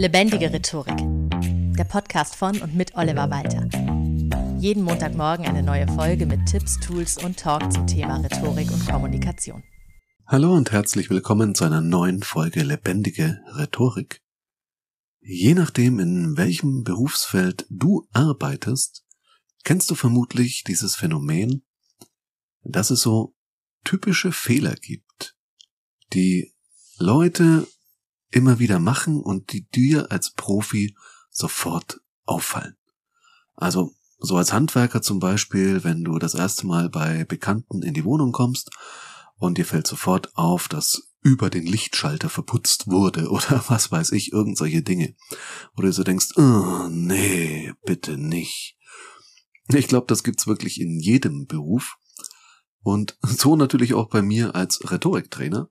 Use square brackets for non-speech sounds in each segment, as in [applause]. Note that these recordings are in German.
Lebendige Rhetorik. Der Podcast von und mit Oliver Walter. Jeden Montagmorgen eine neue Folge mit Tipps, Tools und Talk zum Thema Rhetorik und Kommunikation. Hallo und herzlich willkommen zu einer neuen Folge Lebendige Rhetorik. Je nachdem, in welchem Berufsfeld du arbeitest, kennst du vermutlich dieses Phänomen, dass es so typische Fehler gibt, die Leute immer wieder machen und die dir als Profi sofort auffallen. Also so als Handwerker zum Beispiel, wenn du das erste Mal bei Bekannten in die Wohnung kommst und dir fällt sofort auf, dass über den Lichtschalter verputzt wurde [laughs] oder was weiß ich, irgend solche Dinge. Wo du so denkst, oh, nee, bitte nicht. Ich glaube, das gibt's wirklich in jedem Beruf. Und [laughs] so natürlich auch bei mir als Rhetoriktrainer.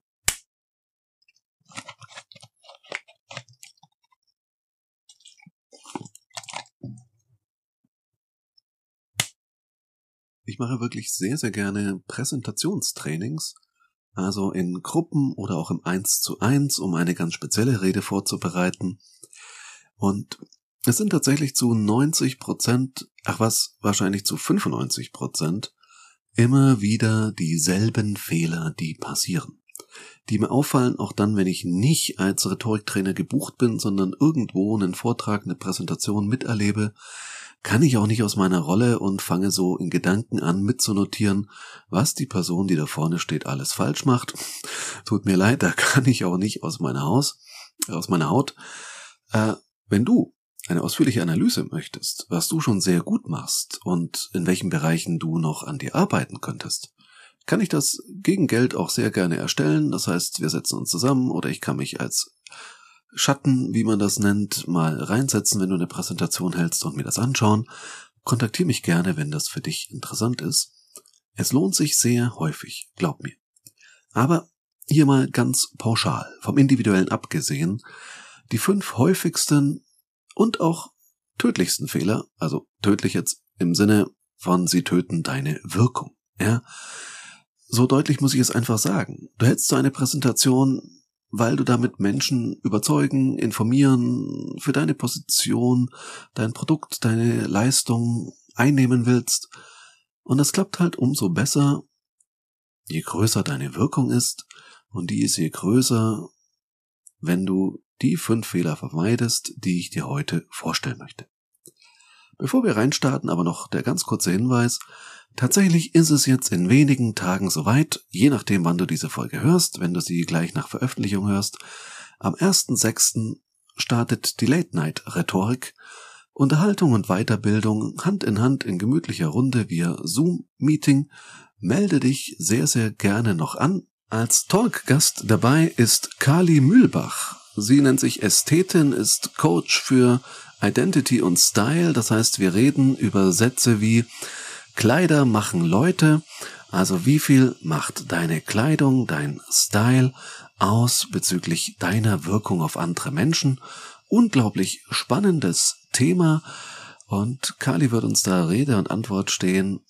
Ich mache wirklich sehr, sehr gerne Präsentationstrainings, also in Gruppen oder auch im 1 zu 1, um eine ganz spezielle Rede vorzubereiten. Und es sind tatsächlich zu 90 Prozent, ach was, wahrscheinlich zu 95 Prozent, immer wieder dieselben Fehler, die passieren. Die mir auffallen, auch dann, wenn ich nicht als Rhetoriktrainer gebucht bin, sondern irgendwo einen Vortrag, eine Präsentation miterlebe, kann ich auch nicht aus meiner Rolle und fange so in Gedanken an mitzunotieren, was die Person, die da vorne steht, alles falsch macht. Tut mir leid, da kann ich auch nicht aus meiner Haus, aus meiner Haut. Äh, wenn du eine ausführliche Analyse möchtest, was du schon sehr gut machst und in welchen Bereichen du noch an dir arbeiten könntest, kann ich das gegen Geld auch sehr gerne erstellen. Das heißt, wir setzen uns zusammen oder ich kann mich als Schatten, wie man das nennt, mal reinsetzen, wenn du eine Präsentation hältst und mir das anschauen. Kontaktiere mich gerne, wenn das für dich interessant ist. Es lohnt sich sehr häufig, glaub mir. Aber hier mal ganz pauschal, vom individuellen abgesehen, die fünf häufigsten und auch tödlichsten Fehler, also tödlich jetzt im Sinne von sie töten deine Wirkung, ja. So deutlich muss ich es einfach sagen. Du hältst so eine Präsentation weil du damit Menschen überzeugen, informieren, für deine Position, dein Produkt, deine Leistung einnehmen willst. Und das klappt halt umso besser, je größer deine Wirkung ist, und die ist je größer, wenn du die fünf Fehler vermeidest, die ich dir heute vorstellen möchte. Bevor wir reinstarten, aber noch der ganz kurze Hinweis, Tatsächlich ist es jetzt in wenigen Tagen soweit, je nachdem wann du diese Folge hörst, wenn du sie gleich nach Veröffentlichung hörst. Am 1.6. startet die Late Night Rhetorik. Unterhaltung und Weiterbildung Hand in Hand in gemütlicher Runde via Zoom-Meeting. Melde dich sehr, sehr gerne noch an. Als Talkgast dabei ist Kali Mühlbach. Sie nennt sich Ästhetin, ist Coach für Identity und Style. Das heißt, wir reden über Sätze wie Kleider machen Leute. Also wie viel macht deine Kleidung, dein Style aus bezüglich deiner Wirkung auf andere Menschen? Unglaublich spannendes Thema. Und Kali wird uns da Rede und Antwort stehen.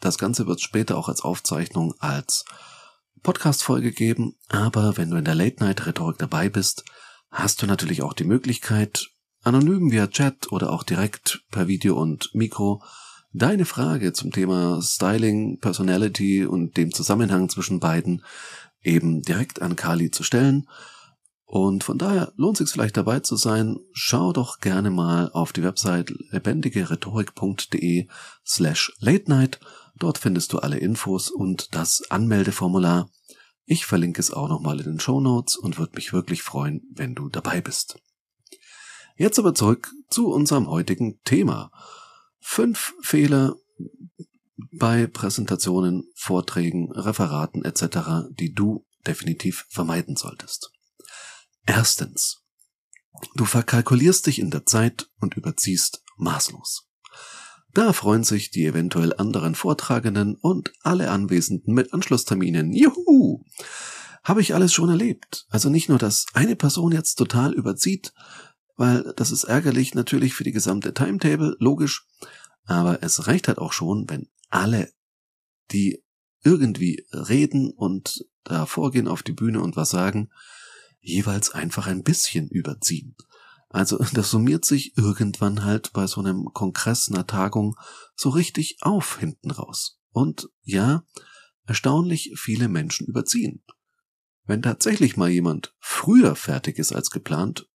Das Ganze wird später auch als Aufzeichnung als Podcast-Folge geben. Aber wenn du in der Late-Night-Rhetorik dabei bist, hast du natürlich auch die Möglichkeit, anonym via Chat oder auch direkt per Video und Mikro deine Frage zum Thema Styling, Personality und dem Zusammenhang zwischen beiden eben direkt an Kali zu stellen. Und von daher lohnt es sich vielleicht dabei zu sein. Schau doch gerne mal auf die Website lebendigerhetorik.de slash late night. Dort findest du alle Infos und das Anmeldeformular. Ich verlinke es auch nochmal in den Show Notes und würde mich wirklich freuen, wenn du dabei bist. Jetzt aber zurück zu unserem heutigen Thema. Fünf Fehler bei Präsentationen, Vorträgen, Referaten etc., die du definitiv vermeiden solltest. Erstens. Du verkalkulierst dich in der Zeit und überziehst maßlos. Da freuen sich die eventuell anderen Vortragenden und alle Anwesenden mit Anschlussterminen. Juhu! Habe ich alles schon erlebt. Also nicht nur, dass eine Person jetzt total überzieht, weil das ist ärgerlich natürlich für die gesamte Timetable, logisch, aber es reicht halt auch schon, wenn alle, die irgendwie reden und da vorgehen auf die Bühne und was sagen, jeweils einfach ein bisschen überziehen. Also [laughs] das summiert sich irgendwann halt bei so einem Kongress, einer Tagung so richtig auf hinten raus. Und ja, erstaunlich viele Menschen überziehen. Wenn tatsächlich mal jemand früher fertig ist als geplant,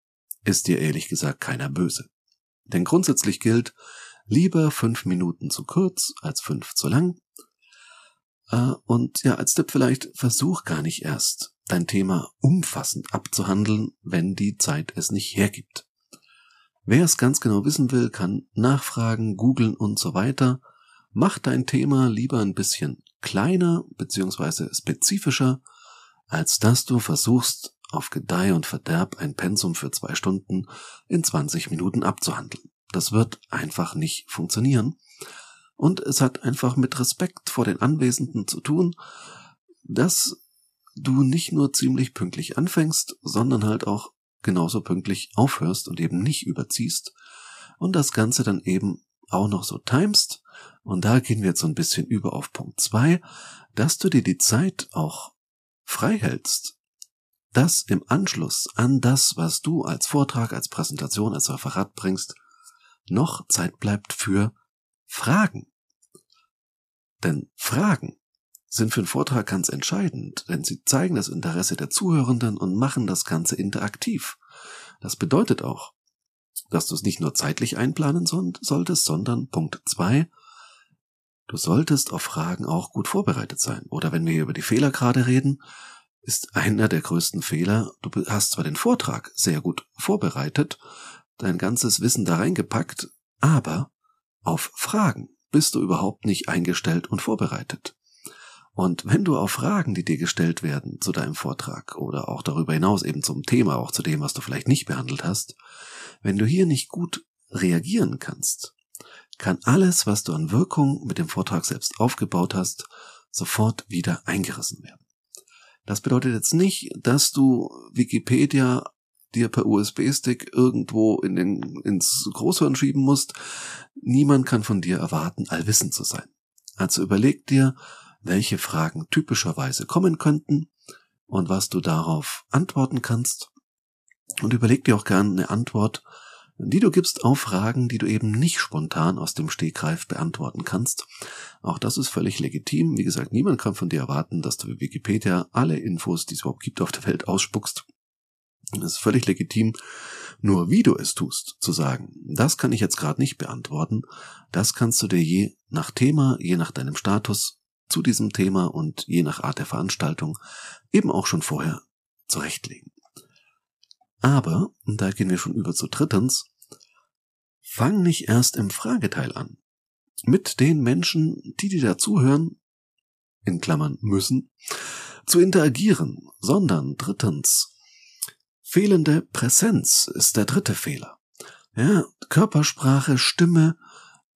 ist dir ehrlich gesagt keiner böse. Denn grundsätzlich gilt, lieber fünf Minuten zu kurz als fünf zu lang. Äh, und ja, als Tipp vielleicht, versuch gar nicht erst, dein Thema umfassend abzuhandeln, wenn die Zeit es nicht hergibt. Wer es ganz genau wissen will, kann nachfragen, googeln und so weiter. Mach dein Thema lieber ein bisschen kleiner bzw. spezifischer als dass du versuchst, auf Gedeih und Verderb ein Pensum für zwei Stunden in 20 Minuten abzuhandeln. Das wird einfach nicht funktionieren. Und es hat einfach mit Respekt vor den Anwesenden zu tun, dass du nicht nur ziemlich pünktlich anfängst, sondern halt auch genauso pünktlich aufhörst und eben nicht überziehst und das Ganze dann eben auch noch so timest. Und da gehen wir jetzt so ein bisschen über auf Punkt zwei, dass du dir die Zeit auch frei hältst, dass im Anschluss an das, was du als Vortrag, als Präsentation, als Referat bringst, noch Zeit bleibt für Fragen. Denn Fragen sind für einen Vortrag ganz entscheidend, denn sie zeigen das Interesse der Zuhörenden und machen das Ganze interaktiv. Das bedeutet auch, dass du es nicht nur zeitlich einplanen solltest, sondern Punkt zwei, Du solltest auf Fragen auch gut vorbereitet sein. Oder wenn wir über die Fehler gerade reden, ist einer der größten Fehler, du hast zwar den Vortrag sehr gut vorbereitet, dein ganzes Wissen da reingepackt, aber auf Fragen bist du überhaupt nicht eingestellt und vorbereitet. Und wenn du auf Fragen, die dir gestellt werden zu deinem Vortrag oder auch darüber hinaus eben zum Thema, auch zu dem, was du vielleicht nicht behandelt hast, wenn du hier nicht gut reagieren kannst, kann alles, was du an Wirkung mit dem Vortrag selbst aufgebaut hast, sofort wieder eingerissen werden. Das bedeutet jetzt nicht, dass du Wikipedia dir per USB-Stick irgendwo in den, ins Großhirn schieben musst. Niemand kann von dir erwarten, allwissend zu sein. Also überleg dir, welche Fragen typischerweise kommen könnten und was du darauf antworten kannst. Und überleg dir auch gerne eine Antwort, die du gibst auf Fragen, die du eben nicht spontan aus dem Stegreif beantworten kannst. Auch das ist völlig legitim. Wie gesagt, niemand kann von dir erwarten, dass du wie Wikipedia alle Infos, die es überhaupt gibt auf der Welt, ausspuckst. Es ist völlig legitim, nur wie du es tust, zu sagen, das kann ich jetzt gerade nicht beantworten, das kannst du dir je nach Thema, je nach deinem Status zu diesem Thema und je nach Art der Veranstaltung eben auch schon vorher zurechtlegen. Aber, und da gehen wir schon über zu drittens, fang nicht erst im Frageteil an. Mit den Menschen, die dir dazuhören, in Klammern müssen, zu interagieren, sondern drittens, fehlende Präsenz ist der dritte Fehler. Ja, Körpersprache, Stimme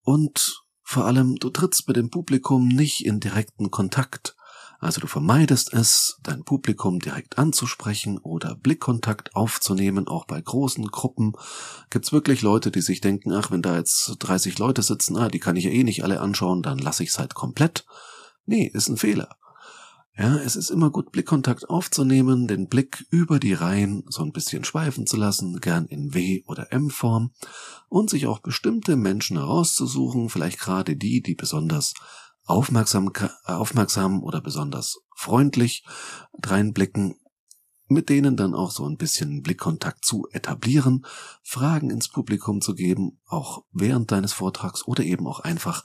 und vor allem du trittst mit dem Publikum nicht in direkten Kontakt. Also du vermeidest es, dein Publikum direkt anzusprechen oder Blickkontakt aufzunehmen. Auch bei großen Gruppen gibt's wirklich Leute, die sich denken, ach, wenn da jetzt 30 Leute sitzen, ah, die kann ich ja eh nicht alle anschauen, dann lasse ich's halt komplett. Nee, ist ein Fehler. Ja, es ist immer gut, Blickkontakt aufzunehmen, den Blick über die Reihen so ein bisschen schweifen zu lassen, gern in W- oder M-Form und sich auch bestimmte Menschen herauszusuchen, vielleicht gerade die, die besonders aufmerksam, aufmerksam oder besonders freundlich reinblicken, mit denen dann auch so ein bisschen Blickkontakt zu etablieren, Fragen ins Publikum zu geben, auch während deines Vortrags oder eben auch einfach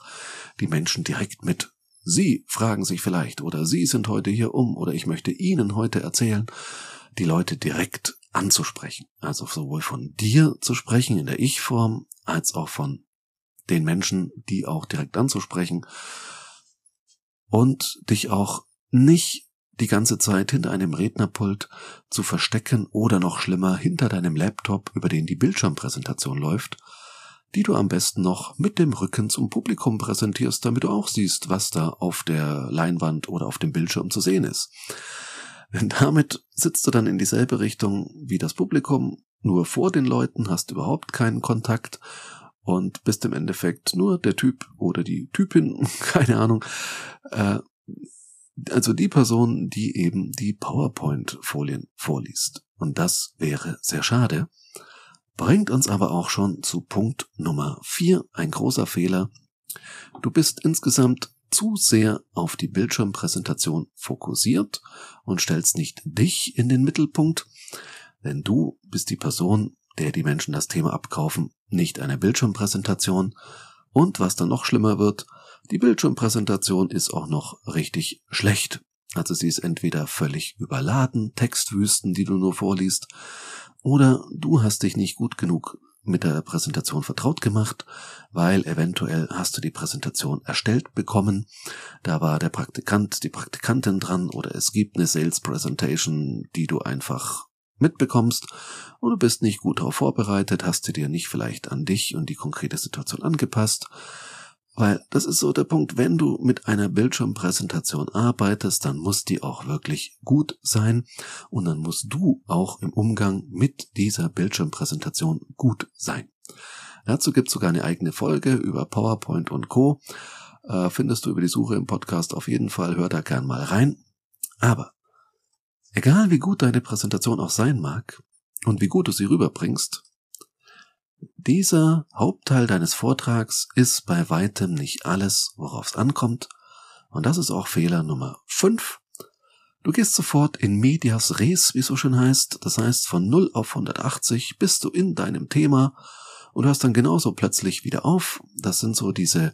die Menschen direkt mit Sie fragen sich vielleicht oder Sie sind heute hier um oder ich möchte Ihnen heute erzählen, die Leute direkt anzusprechen. Also sowohl von dir zu sprechen in der Ich-Form als auch von den Menschen, die auch direkt anzusprechen und dich auch nicht die ganze Zeit hinter einem Rednerpult zu verstecken oder noch schlimmer hinter deinem Laptop, über den die Bildschirmpräsentation läuft, die du am besten noch mit dem Rücken zum Publikum präsentierst, damit du auch siehst, was da auf der Leinwand oder auf dem Bildschirm zu sehen ist. Denn damit sitzt du dann in dieselbe Richtung wie das Publikum, nur vor den Leuten, hast überhaupt keinen Kontakt und bist im Endeffekt nur der Typ oder die Typin, [laughs] keine Ahnung, äh, also die Person, die eben die PowerPoint-Folien vorliest. Und das wäre sehr schade, Bringt uns aber auch schon zu Punkt Nummer vier, ein großer Fehler. Du bist insgesamt zu sehr auf die Bildschirmpräsentation fokussiert und stellst nicht dich in den Mittelpunkt, denn du bist die Person, der die Menschen das Thema abkaufen, nicht eine Bildschirmpräsentation. Und was dann noch schlimmer wird, die Bildschirmpräsentation ist auch noch richtig schlecht. Also sie ist entweder völlig überladen, Textwüsten, die du nur vorliest, oder du hast dich nicht gut genug mit der Präsentation vertraut gemacht, weil eventuell hast du die Präsentation erstellt bekommen. Da war der Praktikant, die Praktikantin dran oder es gibt eine Sales Presentation, die du einfach mitbekommst und du bist nicht gut darauf vorbereitet, hast du dir nicht vielleicht an dich und die konkrete Situation angepasst weil das ist so der Punkt, wenn du mit einer Bildschirmpräsentation arbeitest, dann muss die auch wirklich gut sein und dann musst du auch im Umgang mit dieser Bildschirmpräsentation gut sein. Dazu gibt es sogar eine eigene Folge über PowerPoint und Co. Äh, findest du über die Suche im Podcast auf jeden Fall, hör da gern mal rein. Aber egal wie gut deine Präsentation auch sein mag und wie gut du sie rüberbringst, dieser Hauptteil deines Vortrags ist bei weitem nicht alles, worauf es ankommt, und das ist auch Fehler Nummer 5. Du gehst sofort in medias res, wie es so schön heißt, das heißt von 0 auf 180 bist du in deinem Thema und hörst dann genauso plötzlich wieder auf. Das sind so diese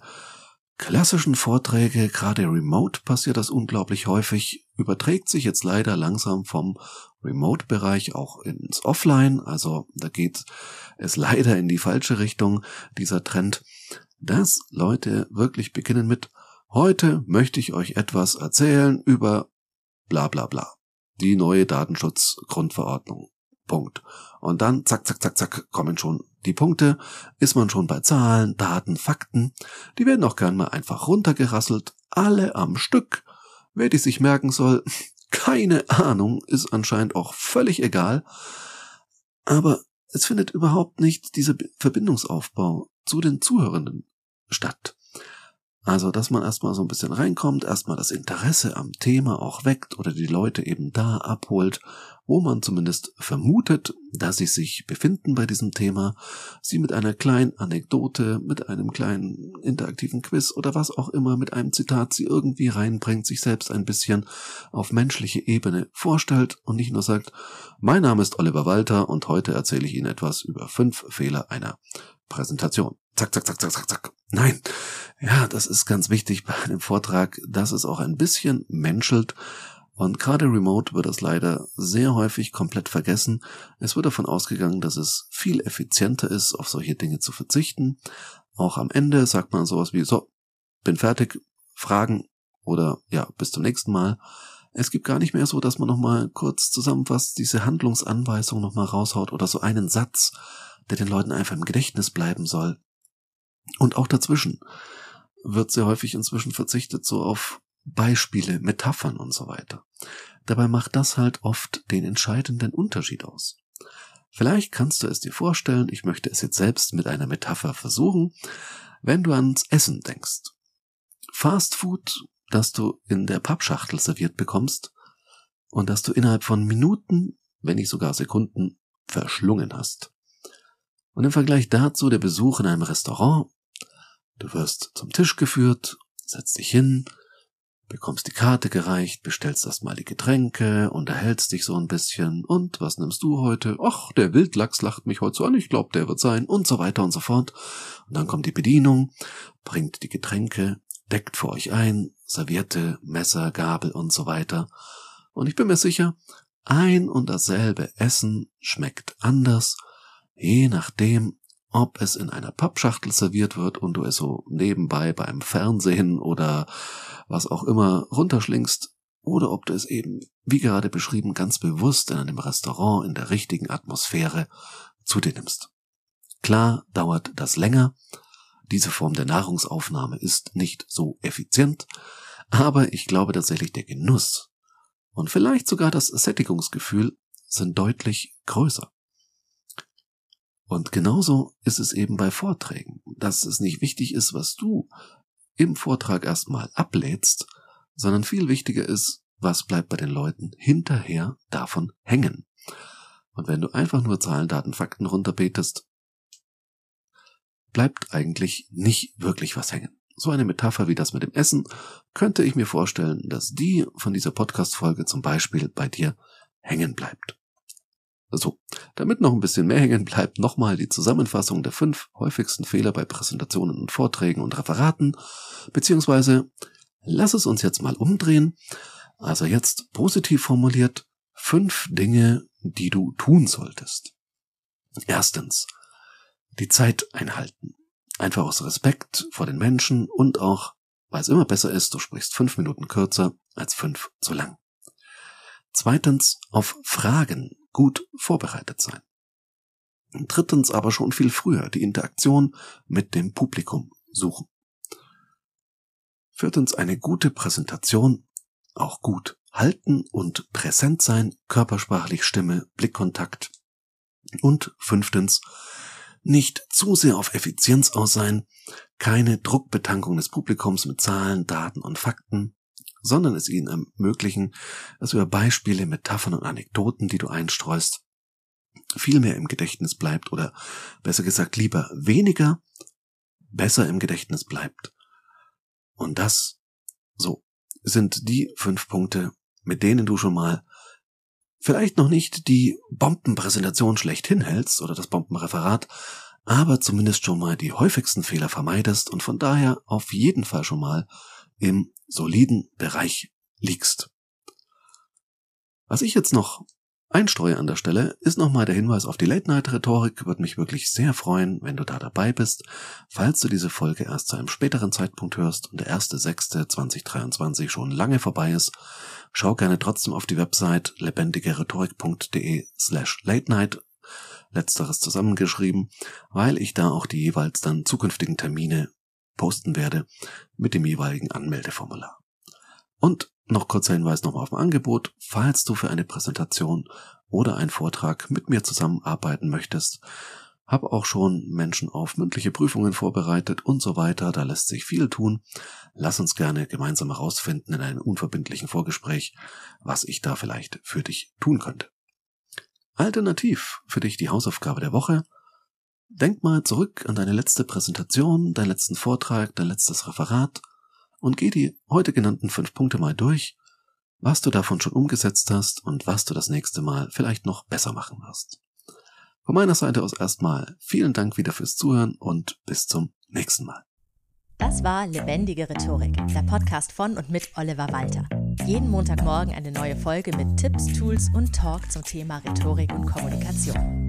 klassischen Vorträge, gerade remote passiert das unglaublich häufig, überträgt sich jetzt leider langsam vom Remote-Bereich auch ins Offline, also da geht es [laughs] leider in die falsche Richtung, dieser Trend, dass Leute wirklich beginnen mit Heute möchte ich euch etwas erzählen über bla bla bla. Die neue Datenschutzgrundverordnung. Punkt. Und dann zack, zack, zack, zack kommen schon die Punkte, ist man schon bei Zahlen, Daten, Fakten, die werden auch gern mal einfach runtergerasselt, alle am Stück. Wer die sich merken soll, [laughs] keine Ahnung, ist anscheinend auch völlig egal. Aber es findet überhaupt nicht dieser Verbindungsaufbau zu den Zuhörenden statt. Also, dass man erstmal so ein bisschen reinkommt, erstmal das Interesse am Thema auch weckt oder die Leute eben da abholt, wo man zumindest vermutet, dass sie sich befinden bei diesem Thema, sie mit einer kleinen Anekdote, mit einem kleinen interaktiven Quiz oder was auch immer, mit einem Zitat sie irgendwie reinbringt, sich selbst ein bisschen auf menschliche Ebene vorstellt und nicht nur sagt, mein Name ist Oliver Walter und heute erzähle ich Ihnen etwas über fünf Fehler einer Präsentation. Zack, zack, zack, zack, zack, zack. Nein. Ja, das ist ganz wichtig bei einem Vortrag, dass es auch ein bisschen menschelt. Und gerade remote wird das leider sehr häufig komplett vergessen. Es wird davon ausgegangen, dass es viel effizienter ist, auf solche Dinge zu verzichten. Auch am Ende sagt man sowas wie, so, bin fertig, Fragen oder ja, bis zum nächsten Mal. Es gibt gar nicht mehr so, dass man nochmal kurz zusammenfasst, diese Handlungsanweisung nochmal raushaut oder so einen Satz, der den Leuten einfach im Gedächtnis bleiben soll. Und auch dazwischen wird sehr häufig inzwischen verzichtet so auf Beispiele, Metaphern und so weiter. Dabei macht das halt oft den entscheidenden Unterschied aus. Vielleicht kannst du es dir vorstellen, ich möchte es jetzt selbst mit einer Metapher versuchen, wenn du ans Essen denkst. Fast Food, das du in der Pappschachtel serviert bekommst und das du innerhalb von Minuten, wenn nicht sogar Sekunden, verschlungen hast. Und im Vergleich dazu der Besuch in einem Restaurant, du wirst zum Tisch geführt, setzt dich hin, bekommst die Karte gereicht, bestellst erstmal die Getränke, unterhältst dich so ein bisschen und was nimmst du heute? Ach, der Wildlachs lacht mich heute so an, ich glaube, der wird sein und so weiter und so fort. Und dann kommt die Bedienung, bringt die Getränke, deckt für euch ein, servierte Messer, Gabel und so weiter. Und ich bin mir sicher, ein und dasselbe Essen schmeckt anders, je nachdem, ob es in einer Pappschachtel serviert wird und du es so nebenbei beim Fernsehen oder was auch immer runterschlingst, oder ob du es eben, wie gerade beschrieben, ganz bewusst in einem Restaurant in der richtigen Atmosphäre zu dir nimmst. Klar dauert das länger, diese Form der Nahrungsaufnahme ist nicht so effizient, aber ich glaube tatsächlich der Genuss und vielleicht sogar das Sättigungsgefühl sind deutlich größer. Und genauso ist es eben bei Vorträgen, dass es nicht wichtig ist, was du im Vortrag erstmal ablädst, sondern viel wichtiger ist, was bleibt bei den Leuten hinterher davon hängen. Und wenn du einfach nur Zahlen, Daten, Fakten runterbetest, bleibt eigentlich nicht wirklich was hängen. So eine Metapher wie das mit dem Essen könnte ich mir vorstellen, dass die von dieser Podcast-Folge zum Beispiel bei dir hängen bleibt. So, damit noch ein bisschen mehr hängen bleibt, nochmal die Zusammenfassung der fünf häufigsten Fehler bei Präsentationen und Vorträgen und Referaten, beziehungsweise lass es uns jetzt mal umdrehen. Also jetzt positiv formuliert, fünf Dinge, die du tun solltest. Erstens, die Zeit einhalten. Einfach aus Respekt vor den Menschen und auch, weil es immer besser ist, du sprichst fünf Minuten kürzer als fünf zu lang. Zweitens, auf Fragen gut vorbereitet sein. Drittens aber schon viel früher die Interaktion mit dem Publikum suchen. Viertens, eine gute Präsentation auch gut halten und präsent sein, körpersprachlich Stimme, Blickkontakt. Und fünftens, nicht zu sehr auf Effizienz aus sein, keine Druckbetankung des Publikums mit Zahlen, Daten und Fakten, sondern es ihnen ermöglichen, dass über Beispiele, Metaphern und Anekdoten, die du einstreust, viel mehr im Gedächtnis bleibt oder besser gesagt lieber weniger, besser im Gedächtnis bleibt. Und das, so, sind die fünf Punkte, mit denen du schon mal vielleicht noch nicht die Bombenpräsentation schlechthin hältst oder das Bombenreferat, aber zumindest schon mal die häufigsten Fehler vermeidest und von daher auf jeden Fall schon mal im soliden Bereich liegst. Was ich jetzt noch einstreue an der Stelle, ist nochmal der Hinweis auf die Late-Night-Rhetorik. Würde mich wirklich sehr freuen, wenn du da dabei bist. Falls du diese Folge erst zu einem späteren Zeitpunkt hörst und der 1.6.2023 schon lange vorbei ist, schau gerne trotzdem auf die Website lebendigerhetorik.de slash late night letzteres zusammengeschrieben, weil ich da auch die jeweils dann zukünftigen Termine posten werde mit dem jeweiligen Anmeldeformular. Und noch kurzer Hinweis nochmal auf ein Angebot. Falls du für eine Präsentation oder einen Vortrag mit mir zusammenarbeiten möchtest, habe auch schon Menschen auf mündliche Prüfungen vorbereitet und so weiter. Da lässt sich viel tun. Lass uns gerne gemeinsam herausfinden in einem unverbindlichen Vorgespräch, was ich da vielleicht für dich tun könnte. Alternativ für dich die Hausaufgabe der Woche. Denk mal zurück an deine letzte Präsentation, deinen letzten Vortrag, dein letztes Referat und geh die heute genannten fünf Punkte mal durch, was du davon schon umgesetzt hast und was du das nächste Mal vielleicht noch besser machen wirst. Von meiner Seite aus erstmal vielen Dank wieder fürs Zuhören und bis zum nächsten Mal. Das war Lebendige Rhetorik, der Podcast von und mit Oliver Walter. Jeden Montagmorgen eine neue Folge mit Tipps, Tools und Talk zum Thema Rhetorik und Kommunikation.